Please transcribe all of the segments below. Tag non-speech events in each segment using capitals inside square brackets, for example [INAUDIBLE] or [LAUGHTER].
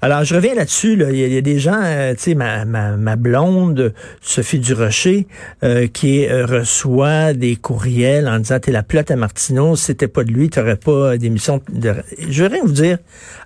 Alors, je reviens là-dessus. Là. Il, y a, des gens, euh, tu sais, ma, ma, ma, blonde, Sophie Durocher, euh, qui euh, reçoit des courriels en disant T'es la plotte à Martineau, si c'était pas de lui, t'aurais pas d'émission de. Je veux rien vous dire.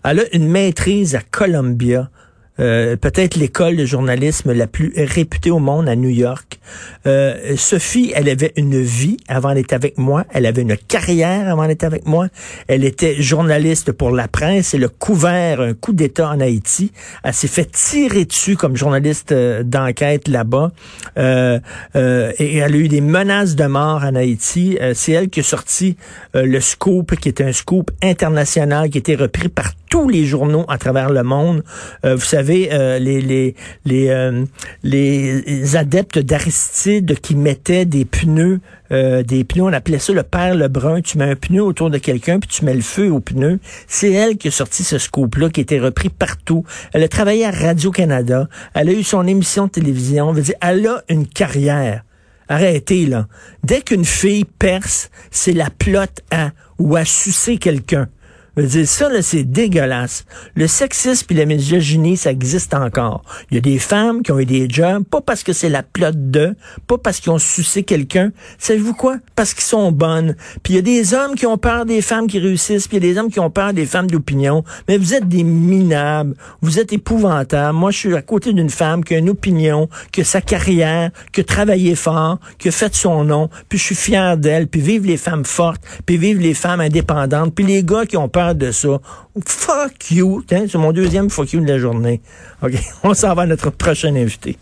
Elle a une maîtrise à Columbia euh, peut-être l'école de journalisme la plus réputée au monde à New York. Euh, Sophie, elle avait une vie avant d'être avec moi. Elle avait une carrière avant d'être avec moi. Elle était journaliste pour la presse. Elle a couvert un coup d'État en Haïti. Elle s'est fait tirer dessus comme journaliste euh, d'enquête là-bas. Euh, et elle a eu des menaces de mort en Haïti. C'est elle qui a sorti le scoop, qui est un scoop international, qui a été repris par tous les journaux à travers le monde. vous savez, euh, les, les, les, euh, les adeptes d'Aristide qui mettaient des pneus, euh, des pneus, on appelait ça le père Lebrun. Tu mets un pneu autour de quelqu'un, puis tu mets le feu au pneu. C'est elle qui a sorti ce scoop-là, qui été repris partout. Elle a travaillé à Radio-Canada. Elle a eu son émission de télévision. dire, elle a une carrière. Arrêtez, là. Dès qu'une fille perce, c'est la plotte à ou à sucer quelqu'un. Je veux dire, ça, c'est dégueulasse. Le sexisme et la misogynie, ça existe encore. Il y a des femmes qui ont eu des jobs, pas parce que c'est la plotte d'eux, pas parce qu'ils ont sucé quelqu'un. Savez-vous quoi? Parce qu'ils sont bonnes. Puis il y a des hommes qui ont peur des femmes qui réussissent, puis il y a des hommes qui ont peur des femmes d'opinion. Mais vous êtes des minables. Vous êtes épouvantables. Moi, je suis à côté d'une femme qui a une opinion, qui a sa carrière, qui a travaillé fort, qui a fait son nom, puis je suis fier d'elle, puis vive les femmes fortes, puis vive les femmes indépendantes, puis les gars qui ont peur de ça. Fuck you. C'est mon deuxième fuck you de la journée. OK, [LAUGHS] on s'en va à notre prochain invité.